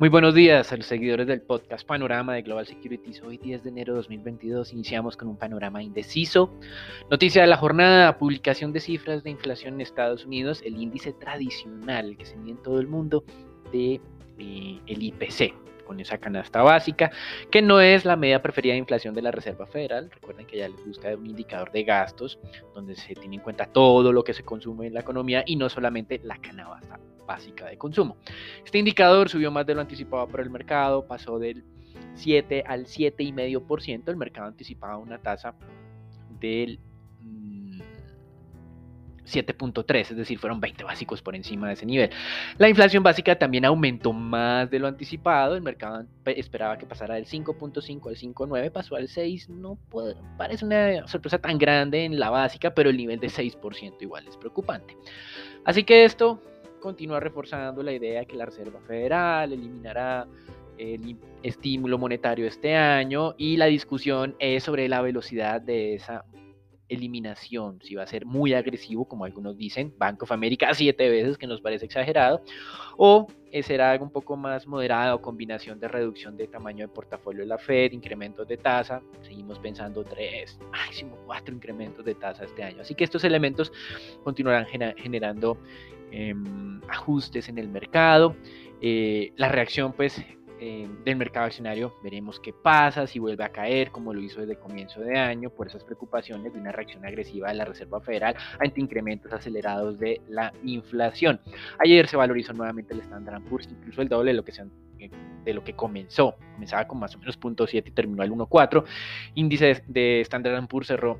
Muy buenos días a los seguidores del podcast Panorama de Global Securities. Hoy 10 de enero de 2022 iniciamos con un panorama indeciso. Noticia de la jornada, publicación de cifras de inflación en Estados Unidos, el índice tradicional que se mide en todo el mundo de eh, el IPC, con esa canasta básica, que no es la medida preferida de inflación de la Reserva Federal. Recuerden que ya les gusta un indicador de gastos, donde se tiene en cuenta todo lo que se consume en la economía y no solamente la canasta básica de consumo. Este indicador subió más de lo anticipado por el mercado, pasó del 7 al 7,5%. El mercado anticipaba una tasa del 7.3, es decir, fueron 20 básicos por encima de ese nivel. La inflación básica también aumentó más de lo anticipado, el mercado esperaba que pasara del 5.5 al 5.9, pasó al 6, no puede, parece una sorpresa tan grande en la básica, pero el nivel de 6% igual es preocupante. Así que esto continúa reforzando la idea de que la Reserva Federal eliminará el estímulo monetario este año y la discusión es sobre la velocidad de esa eliminación, si va a ser muy agresivo, como algunos dicen, Bank of America siete veces, que nos parece exagerado, o será algo un poco más moderado, combinación de reducción de tamaño de portafolio de la Fed, incrementos de tasa, seguimos pensando tres, máximo cuatro incrementos de tasa este año. Así que estos elementos continuarán generando em, ajustes en el mercado. Eh, la reacción pues eh, del mercado accionario. Veremos qué pasa, si vuelve a caer, como lo hizo desde comienzo de año, por esas preocupaciones de una reacción agresiva de la Reserva Federal ante incrementos acelerados de la inflación. Ayer se valorizó nuevamente el Standard Poor's, incluso el doble de lo que eh, de lo que comenzó. Comenzaba con más o menos 0.7 y terminó al 1.4. Índice de Standard Poor's cerró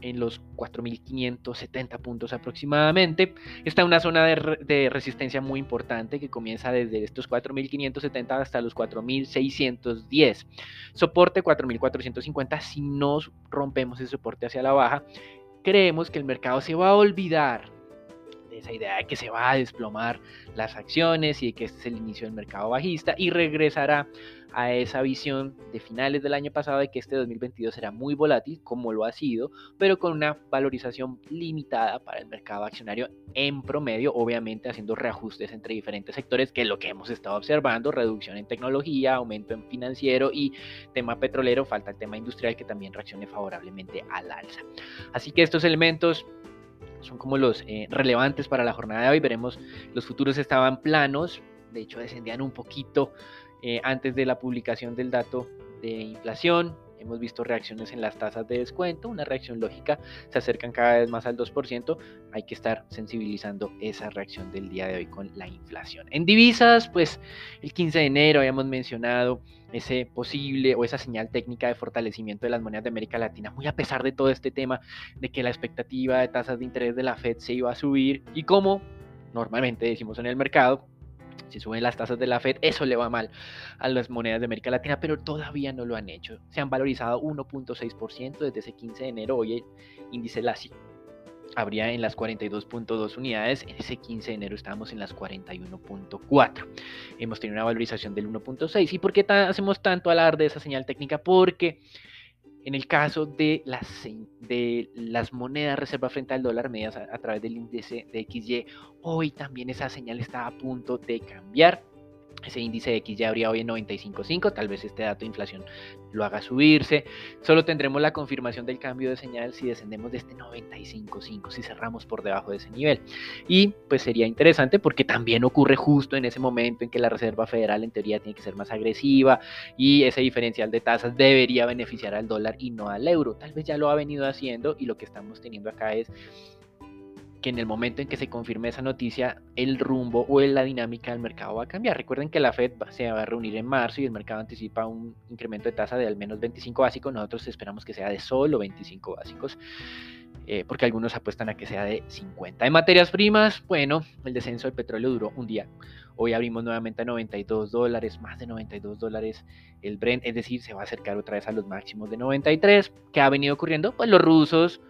en los 4.570 puntos aproximadamente. Está una zona de, resistencia muy importante que comienza desde estos 4.570 hasta los 4.610. Soporte 4.450. Si no rompemos ese soporte hacia la baja, creemos que el mercado se va a olvidar de esa idea de que se va a desplomar las acciones y de que este es el inicio del mercado bajista y regresará a esa visión de finales del año pasado de que este 2022 será muy volátil, como lo ha sido, pero con una valorización limitada para el mercado accionario en promedio, obviamente haciendo reajustes entre diferentes sectores, que es lo que hemos estado observando, reducción en tecnología, aumento en financiero y tema petrolero, falta el tema industrial que también reaccione favorablemente al alza. Así que estos elementos son como los eh, relevantes para la jornada de hoy. Veremos, los futuros estaban planos, de hecho descendían un poquito eh, antes de la publicación del dato de inflación. Hemos visto reacciones en las tasas de descuento, una reacción lógica, se acercan cada vez más al 2%, hay que estar sensibilizando esa reacción del día de hoy con la inflación. En divisas, pues el 15 de enero habíamos mencionado ese posible o esa señal técnica de fortalecimiento de las monedas de América Latina, muy a pesar de todo este tema de que la expectativa de tasas de interés de la Fed se iba a subir y como normalmente decimos en el mercado, si suben las tasas de la Fed, eso le va mal a las monedas de América Latina, pero todavía no lo han hecho. Se han valorizado 1.6% desde ese 15 de enero. Hoy índice LASI habría en las 42.2 unidades. En ese 15 de enero estábamos en las 41.4. Hemos tenido una valorización del 1.6. ¿Y por qué hacemos tanto alarde de esa señal técnica? Porque en el caso de las, de las monedas reserva frente al dólar medidas a, través del índice de XY, hoy también esa señal está a punto de cambiar. Ese índice de X ya habría hoy en 95.5, tal vez este dato de inflación lo haga subirse. Solo tendremos la confirmación del cambio de señal si descendemos de este 95.5, si cerramos por debajo de ese nivel. Y pues sería interesante porque también ocurre justo en ese momento en que la Reserva Federal en teoría tiene que ser más agresiva y ese diferencial de tasas debería beneficiar al dólar y no al euro. Tal vez ya lo ha venido haciendo y lo que estamos teniendo acá es que en el momento en que se confirme esa noticia, el rumbo o la dinámica del mercado va a cambiar. Recuerden que la Fed se va a reunir en marzo y el mercado anticipa un incremento de tasa de al menos 25 básicos. Nosotros esperamos que sea de solo 25 básicos. eh, porque algunos apuestan a que sea de 50. En materias primas, bueno, el descenso del petróleo duró un día. Hoy abrimos nuevamente a 92 dólares, más de 92 dólares el Brent, es decir, se va a acercar otra vez a los máximos de 93. ¿Qué ha venido ocurriendo? Pues los rusos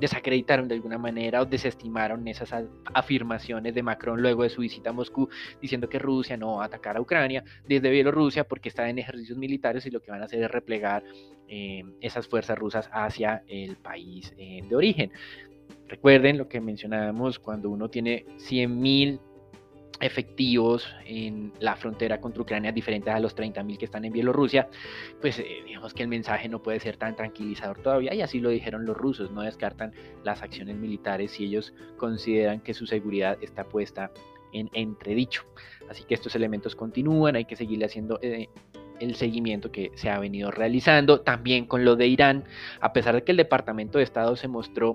desacreditaron de alguna manera o desestimaron esas afirmaciones de Macron luego de su visita a Moscú, diciendo que Rusia no va a atacar a Ucrania desde Bielorrusia porque está en ejercicios militares y lo que van a hacer es replegar eh, esas fuerzas rusas hacia el país eh, de origen. Recuerden lo que mencionábamos cuando uno tiene 100.000 efectivos en la frontera contra Ucrania diferentes a los 30.000 que están en Bielorrusia, pues eh, digamos que el mensaje no puede ser tan tranquilizador todavía y así lo dijeron los rusos, no descartan las acciones militares si ellos consideran que su seguridad está puesta en entredicho. Así que estos elementos continúan, hay que seguirle haciendo eh, el seguimiento que se ha venido realizando, también con lo de Irán, a pesar de que el Departamento de Estado se mostró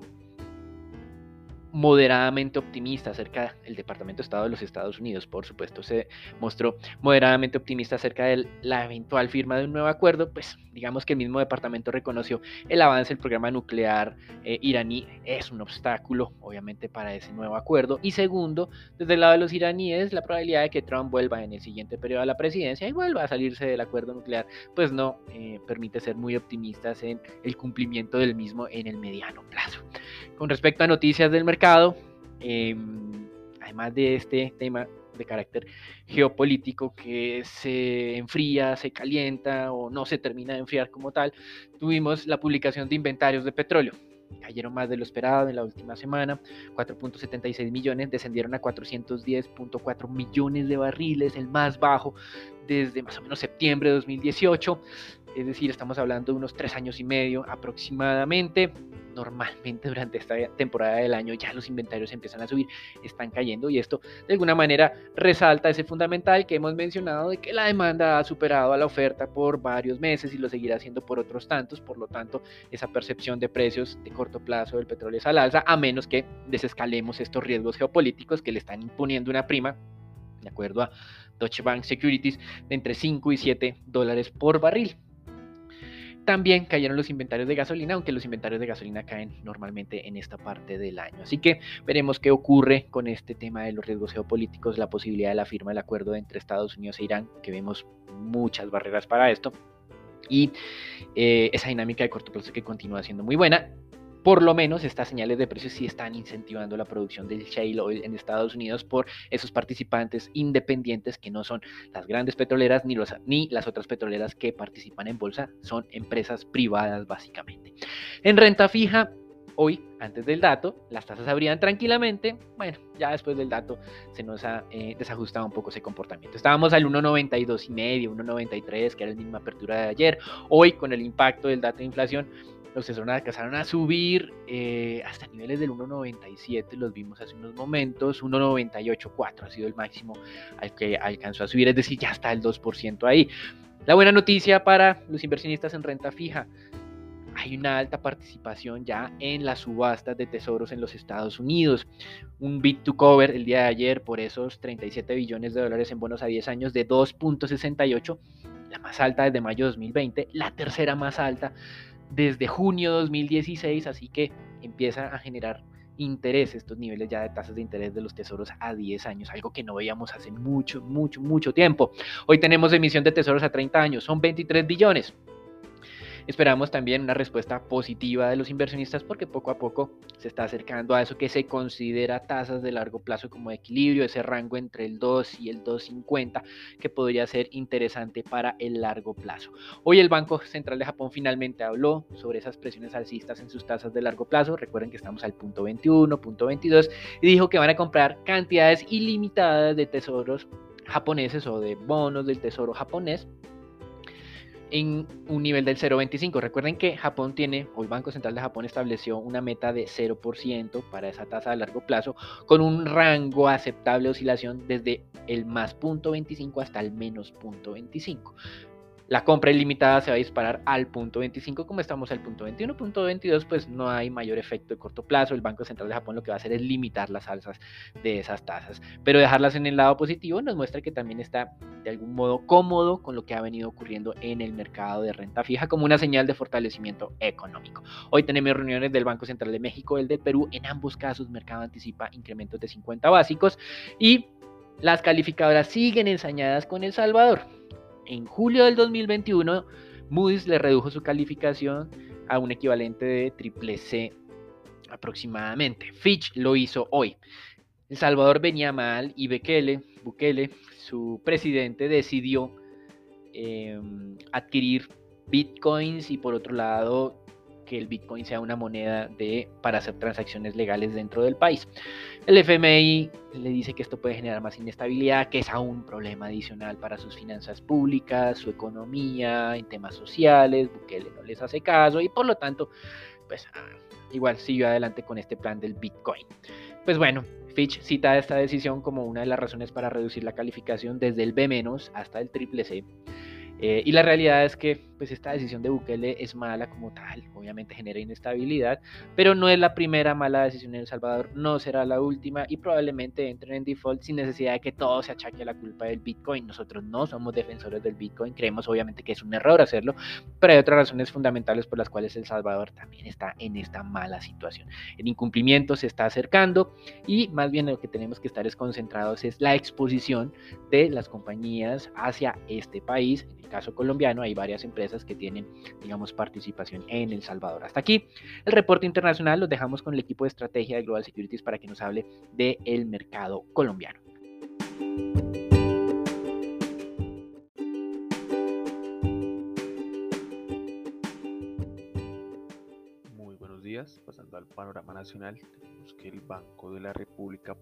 moderadamente optimista acerca del Departamento de Estado de los Estados Unidos, por supuesto, se mostró moderadamente optimista acerca de la eventual firma de un nuevo acuerdo, pues digamos que el mismo departamento reconoció el avance del programa nuclear eh, iraní es un obstáculo, obviamente, para ese nuevo acuerdo. Y segundo, desde el lado de los iraníes, la probabilidad de que Trump vuelva en el siguiente periodo a la presidencia y vuelva a salirse del acuerdo nuclear, pues no eh, permite ser muy optimistas en el cumplimiento del mismo en el mediano plazo. Con respecto a noticias del mercado, em, además de este tema de carácter geopolítico que se enfría, se calienta o no se termina de enfriar como tal, tuvimos la publicación de inventarios de petróleo. Cayeron más de lo esperado en la última semana, 4.76 millones, descendieron a 410.4 millones de barriles, el más bajo desde más o menos septiembre de 2018 es decir, estamos hablando de unos tres años y medio aproximadamente. Normalmente durante esta temporada del año ya los inventarios empiezan a subir, están cayendo y esto de alguna manera resalta ese fundamental que hemos mencionado de que la demanda ha superado a la oferta por varios meses y lo seguirá haciendo por otros tantos, por lo tanto esa percepción de precios de corto plazo del petróleo es al alza, a menos que desescalemos estos riesgos geopolíticos que le están imponiendo una prima de acuerdo a Deutsche Bank Securities, de entre 5 y 7 dólares por barril. También cayeron los inventarios de gasolina, aunque los inventarios de gasolina caen normalmente en esta parte del año. Así que veremos qué ocurre con este tema de los riesgos geopolíticos, la posibilidad de la firma del acuerdo entre Estados Unidos e Irán, que vemos muchas barreras para esto, y eh, esa dinámica de corto plazo que continúa siendo muy buena por lo menos estas señales de precios sí están incentivando la producción del shale oil en Estados Unidos por esos participantes independientes que no son las grandes petroleras ni, los, ni las otras petroleras que participan en bolsa, son empresas privadas básicamente. En renta fija, hoy, antes del dato, las tasas abrían tranquilamente. Bueno, ya después del dato se nos ha eh, desajustado un poco ese comportamiento. Estábamos al 1.92 y medio, 1.93, que era la misma apertura de ayer. Hoy, con el impacto del dato de inflación, los tesoros alcanzaron a subir eh, hasta niveles del 1.97, los vimos hace unos momentos, 1.98.4 ha sido el máximo al que alcanzó a subir, es decir, ya está el 2% ahí. La buena noticia para los inversionistas en renta fija, hay una alta participación ya en las subastas de tesoros en los Estados Unidos. Un bit to cover el día de ayer por esos 37 billones de dólares en bonos a 10 años de 2.68, la más alta desde mayo de 2020, la tercera más alta desde junio de 2016, así que empieza a generar interés estos niveles ya de tasas de interés de los tesoros a 10 años, algo que no veíamos hace mucho, mucho, mucho tiempo. Hoy tenemos emisión de tesoros a 30 años, son 23 billones. Esperamos también una respuesta positiva de los inversionistas porque poco a poco se está acercando a eso que se considera tasas de largo plazo como equilibrio, ese rango entre el 2 y el 2.50 que podría ser interesante para el largo plazo. Hoy el Banco Central de Japón finalmente habló sobre esas presiones alcistas en sus tasas de largo plazo. Recuerden que estamos al punto 21, punto 22 y dijo que van a comprar cantidades ilimitadas de tesoros japoneses o de bonos del tesoro japonés en un nivel del 0,25. Recuerden que Japón tiene, o el Banco Central de Japón estableció una meta de 0% para esa tasa a largo plazo, con un rango aceptable de oscilación desde el más 0.25 hasta el menos 0.25. la compra ilimitada se va a disparar al punto 25, como estamos al punto 21, punto 22, pues no hay mayor efecto de corto plazo. El Banco Central de Japón lo que va a hacer es limitar las alzas de esas tasas, pero dejarlas en el lado positivo nos muestra que también está de algún modo cómodo con lo que ha venido ocurriendo en el mercado de renta fija como una señal de fortalecimiento económico. Hoy tenemos reuniones del Banco Central de México, el de Perú, en ambos casos mercado anticipa incrementos de 50 básicos y las calificadoras siguen ensañadas con El Salvador. En julio del 2021, Moody's le redujo su calificación a un equivalente de triple C aproximadamente. Fitch lo hizo hoy. El Salvador venía mal y Bukele, Bukele su presidente, decidió em, adquirir bitcoins y por otro lado que el Bitcoin sea una moneda de, para hacer transacciones legales dentro del país. El FMI le dice que esto puede generar más inestabilidad, que es aún un problema adicional para sus finanzas públicas, su economía, en temas sociales, Bukele no les hace caso y por lo tanto, pues ah, igual siguió adelante con este plan del Bitcoin. Pues bueno, Fitch cita esta decisión como una de las razones para reducir la calificación desde el B- hasta el triple C. Eh, y la realidad es que pues esta decisión de Bukele es mala como tal, obviamente genera inestabilidad, pero no es la primera mala decisión en El Salvador, no será la última y probablemente entren en default sin necesidad de que todo se achaque a la culpa del Bitcoin. Nosotros no somos defensores del Bitcoin, creemos obviamente que es un error hacerlo, pero hay otras razones fundamentales por las cuales El Salvador también está en esta mala situación. El incumplimiento se está acercando y más bien lo que tenemos que estar es concentrados es la exposición de las compañías hacia este país. El caso colombiano hay varias empresas que tienen, digamos, participación en El Salvador. Hasta aquí el reporte internacional. Los dejamos con el equipo de estrategia de Global Securities para que nos hable del mercado colombiano. Muy buenos días. Pasando al panorama nacional, tenemos que el Banco de la República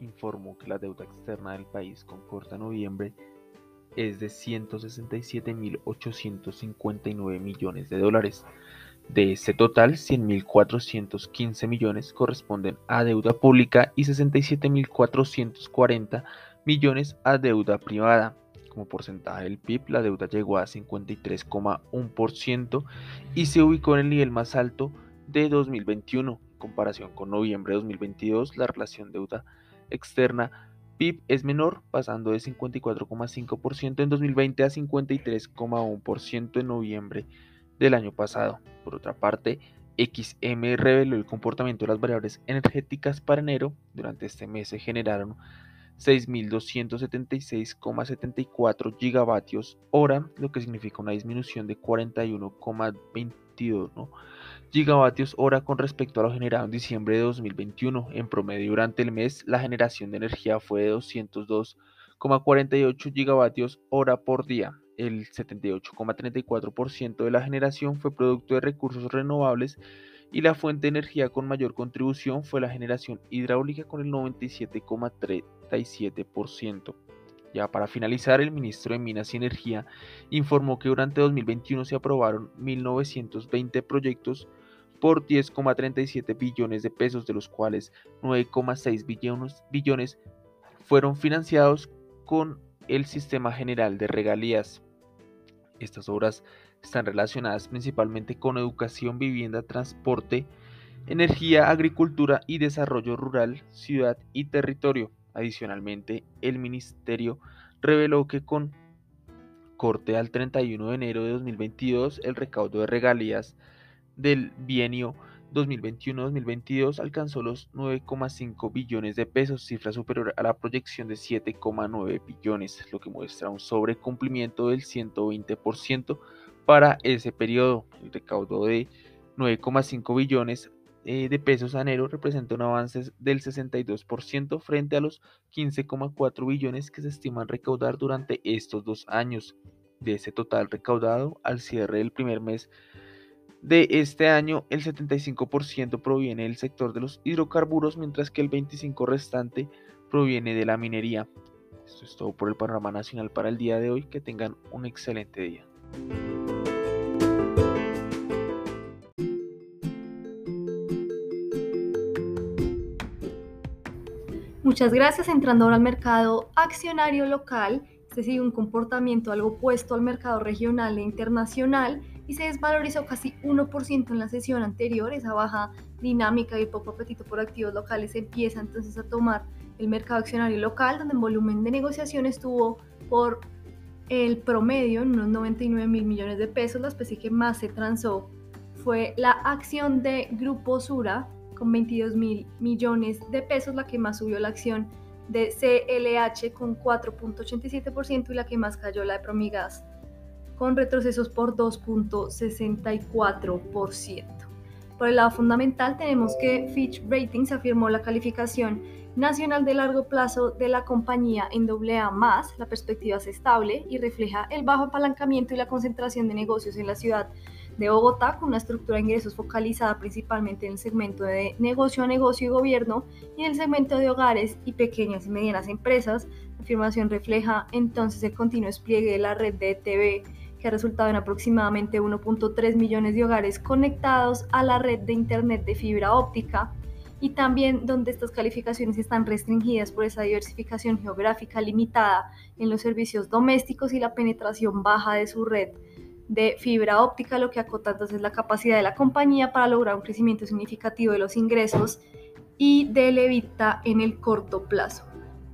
informó que la deuda externa del país con corta noviembre es de 167.859 millones de dólares. De este total, 100.415 millones corresponden a deuda pública y 67.440 millones a deuda privada. Como porcentaje del PIB, la deuda llegó a 53,1% y se ubicó en el nivel más alto de 2021. En comparación con noviembre de 2022, la relación deuda externa PIB es menor, pasando de 54,5% en 2020 a 53,1% en noviembre del año pasado. Por otra parte, XM reveló el comportamiento de las variables energéticas para enero. Durante este mes se generaron 6.276,74 gigavatios hora, lo que significa una disminución de 41,22 ¿no? Gigavatios hora con respecto a lo generado en diciembre de 2021. En promedio durante el mes, la generación de energía fue de 202,48 gigavatios hora por día. El 78,34% de la generación fue producto de recursos renovables y la fuente de energía con mayor contribución fue la generación hidráulica con el 97,37%. Ya para finalizar, el ministro de Minas y Energía informó que durante 2021 se aprobaron 1.920 proyectos por 10,37 billones de pesos, de los cuales 9,6 billones, billones fueron financiados con el Sistema General de Regalías. Estas obras están relacionadas principalmente con educación, vivienda, transporte, energía, agricultura y desarrollo rural, ciudad y territorio. Adicionalmente, el ministerio reveló que con corte al 31 de enero de 2022, el recaudo de regalías del bienio 2021-2022 alcanzó los 9,5 billones de pesos, cifra superior a la proyección de 7,9 billones, lo que muestra un sobrecumplimiento del 120% para ese periodo. El recaudo de 9,5 billones eh, de pesos a enero representa un avance del 62% frente a los 15,4 billones que se estiman recaudar durante estos dos años. De ese total recaudado, al cierre del primer mes de este año, el 75% proviene del sector de los hidrocarburos, mientras que el 25% restante proviene de la minería. Esto es todo por el panorama nacional para el día de hoy. Que tengan un excelente día. Muchas gracias. Entrando ahora al mercado accionario local Este sigue un comportamiento algo opuesto al mercado regional e internacional y se desvalorizó casi 1% en la sesión anterior. Esa baja dinámica y poco apetito por activos locales empieza entonces a tomar el mercado accionario local, donde en volumen de negociación estuvo por el promedio en unos 99 mil millones de pesos. La especie que más se transó fue la acción de Grupo Sura con 22 mil millones de pesos, la que más subió la acción de CLH con 4.87% y la que más cayó la de Promigas con retrocesos por 2.64%. Por el lado fundamental tenemos que Fitch Ratings afirmó la calificación nacional de largo plazo de la compañía en AA+, la perspectiva es estable y refleja el bajo apalancamiento y la concentración de negocios en la ciudad de Bogotá con una estructura de ingresos focalizada principalmente en el segmento de negocio a negocio y gobierno y en el segmento de hogares y pequeñas y medianas empresas. La afirmación refleja entonces el continuo despliegue de la red de TV que ha resultado en aproximadamente 1.3 millones de hogares conectados a la red de Internet de fibra óptica y también donde estas calificaciones están restringidas por esa diversificación geográfica limitada en los servicios domésticos y la penetración baja de su red de fibra óptica, lo que acota entonces la capacidad de la compañía para lograr un crecimiento significativo de los ingresos y del EBITDA en el corto plazo.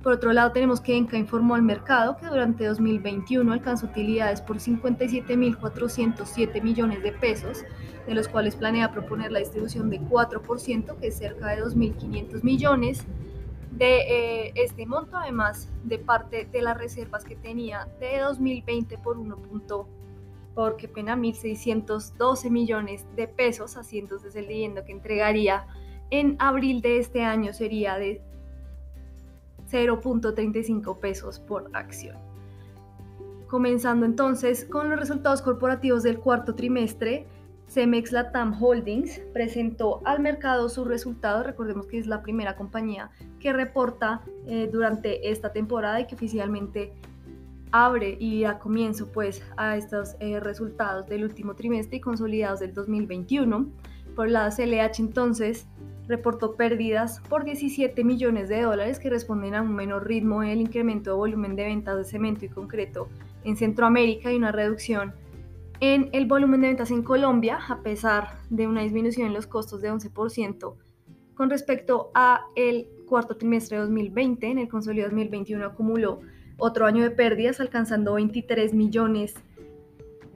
Por otro lado, tenemos que Enca informó al mercado que durante 2021 alcanzó utilidades por 57.407 millones de pesos, de los cuales planea proponer la distribución de 4%, que es cerca de 2.500 millones de eh, este monto, además de parte de las reservas que tenía de 2020 por 1 porque pena 1.612 millones de pesos, así entonces el dividendo que entregaría en abril de este año sería de 0.35 pesos por acción. Comenzando entonces con los resultados corporativos del cuarto trimestre, Cemex Latam Holdings presentó al mercado sus resultados. Recordemos que es la primera compañía que reporta eh, durante esta temporada y que oficialmente abre y da comienzo pues a estos eh, resultados del último trimestre y consolidados del 2021. Por la CLH entonces reportó pérdidas por 17 millones de dólares que responden a un menor ritmo en el incremento de volumen de ventas de cemento y concreto en Centroamérica y una reducción en el volumen de ventas en Colombia a pesar de una disminución en los costos de 11% con respecto a el cuarto trimestre de 2020 en el consolidado 2021 acumuló otro año de pérdidas, alcanzando 23 millones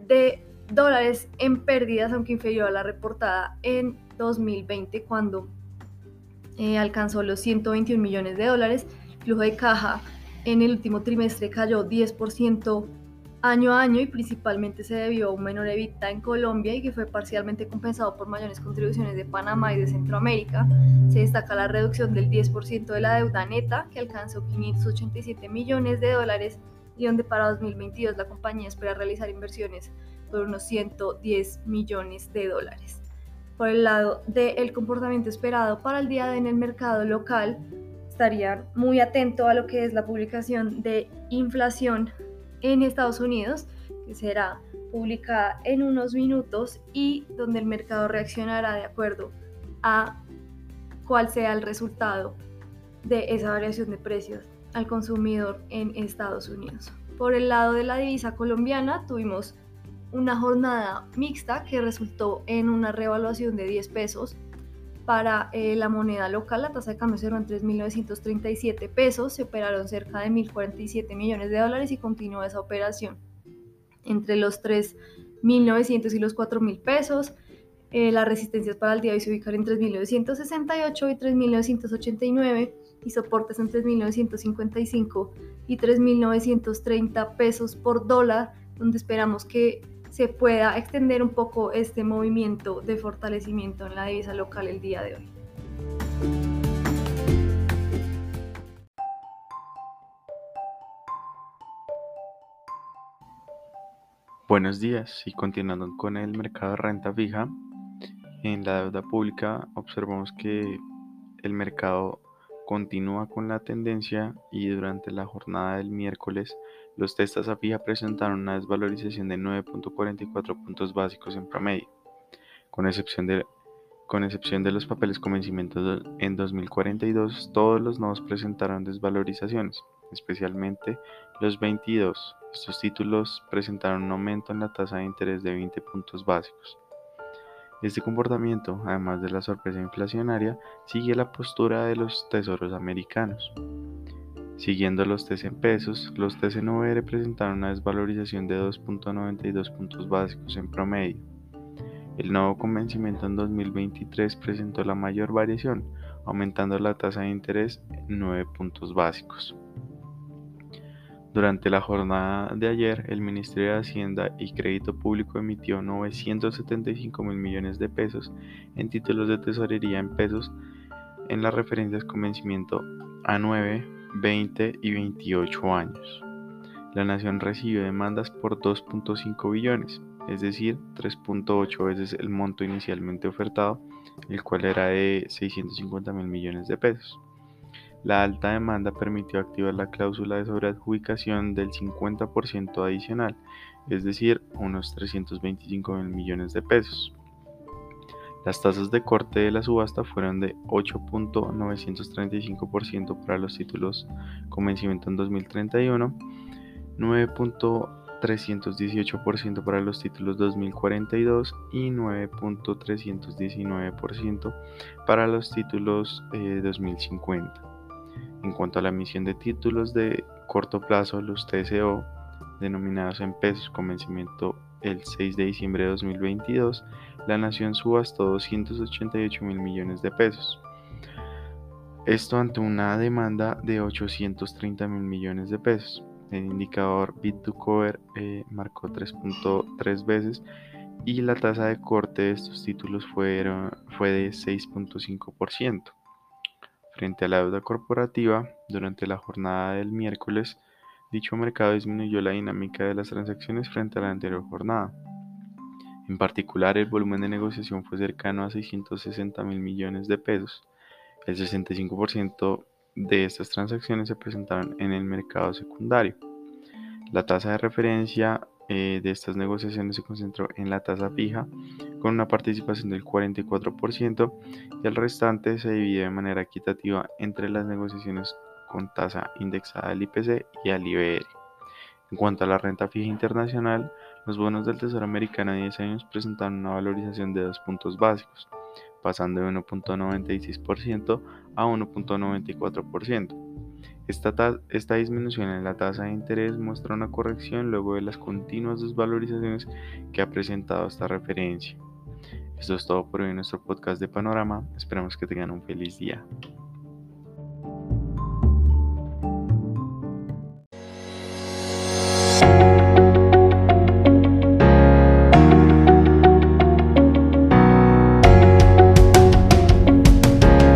de dólares en pérdidas, aunque inferior a la reportada en 2020, cuando eh, alcanzó los 121 millones de dólares. flujo de caja en el último trimestre cayó 10% año a año y principalmente se debió a un menor evita en Colombia y que fue parcialmente compensado por mayores contribuciones de Panamá y de Centroamérica. Se destaca la reducción del 10% de la deuda neta que alcanzó 587 millones de dólares y donde para 2022 la compañía espera realizar inversiones por unos 110 millones de dólares. Por el lado del comportamiento esperado para el día de en el mercado local, estaría muy atento a lo que es la publicación de inflación en Estados Unidos, que será publicada en unos minutos y donde el mercado reaccionará de acuerdo a cuál sea el resultado de esa variación de precios al consumidor en Estados Unidos. Por el lado de la divisa colombiana tuvimos una jornada mixta que resultó en una revaluación de 10 pesos para eh, la moneda local, la tasa de cambio cerró en 3.937 pesos, se operaron cerca de 1.047 millones de dólares y continúa esa operación entre los 3.900 y los 4.000 pesos. Eh, las resistencias para el día hoy se ubican en 3.968 y 3.989 y soportes en 3.955 y 3.930 pesos por dólar, donde esperamos que se pueda extender un poco este movimiento de fortalecimiento en la divisa local el día de hoy. Buenos días y continuando con el mercado de renta fija, en la deuda pública observamos que el mercado continúa con la tendencia y durante la jornada del miércoles los testas a fija presentaron una desvalorización de 9.44 puntos básicos en promedio, con excepción de, con excepción de los papeles con vencimiento en 2042, todos los nodos presentaron desvalorizaciones. especialmente los 22. Estos títulos presentaron un aumento en la tasa de interés de 20 puntos básicos. Este comportamiento, además de la sorpresa inflacionaria, sigue la postura de los tesoros americanos. Siguiendo los TC en pesos, los TC9 presentaron una desvalorización de 2.92 puntos básicos en promedio. El nuevo convencimiento en 2023 presentó la mayor variación, aumentando la tasa de interés en 9 puntos básicos. Durante la jornada de ayer, el Ministerio de Hacienda y Crédito Público emitió 975 mil millones de pesos en títulos de tesorería en pesos en las referencias con vencimiento a 9, 20 y 28 años. La nación recibió demandas por 2.5 billones, es decir, 3.8 veces el monto inicialmente ofertado, el cual era de 650 mil millones de pesos. La alta demanda permitió activar la cláusula de sobreadjudicación del 50% adicional, es decir, unos 325 mil millones de pesos. Las tasas de corte de la subasta fueron de 8.935% para los títulos con vencimiento en 2031, 9.318% para los títulos 2042 y 9.319% para los títulos 2050. Eh, en cuanto a la emisión de títulos de corto plazo, los TCO, denominados en pesos con vencimiento el 6 de diciembre de 2022, la nación subastó 288 mil millones de pesos. Esto ante una demanda de 830 mil millones de pesos. El indicador bit to cover eh, marcó 3.3 veces y la tasa de corte de estos títulos fue de 6.5%. Frente a la deuda corporativa, durante la jornada del miércoles, dicho mercado disminuyó la dinámica de las transacciones frente a la anterior jornada. En particular, el volumen de negociación fue cercano a 660 mil millones de pesos. El 65% de estas transacciones se presentaron en el mercado secundario. La tasa de referencia eh, de estas negociaciones se concentró en la tasa fija con una participación del 44% y el restante se divide de manera equitativa entre las negociaciones con tasa indexada al IPC y al IBR. En cuanto a la renta fija internacional, los bonos del Tesoro americano de 10 años presentaron una valorización de 2 puntos básicos, pasando de 1.96% a 1.94%. Esta, disminución en la tasa de interés muestra una corrección luego de las continuas desvalorizaciones que ha presentado esta referencia. Esto es todo por hoy en nuestro podcast de Panorama. Esperamos que tengan un feliz día.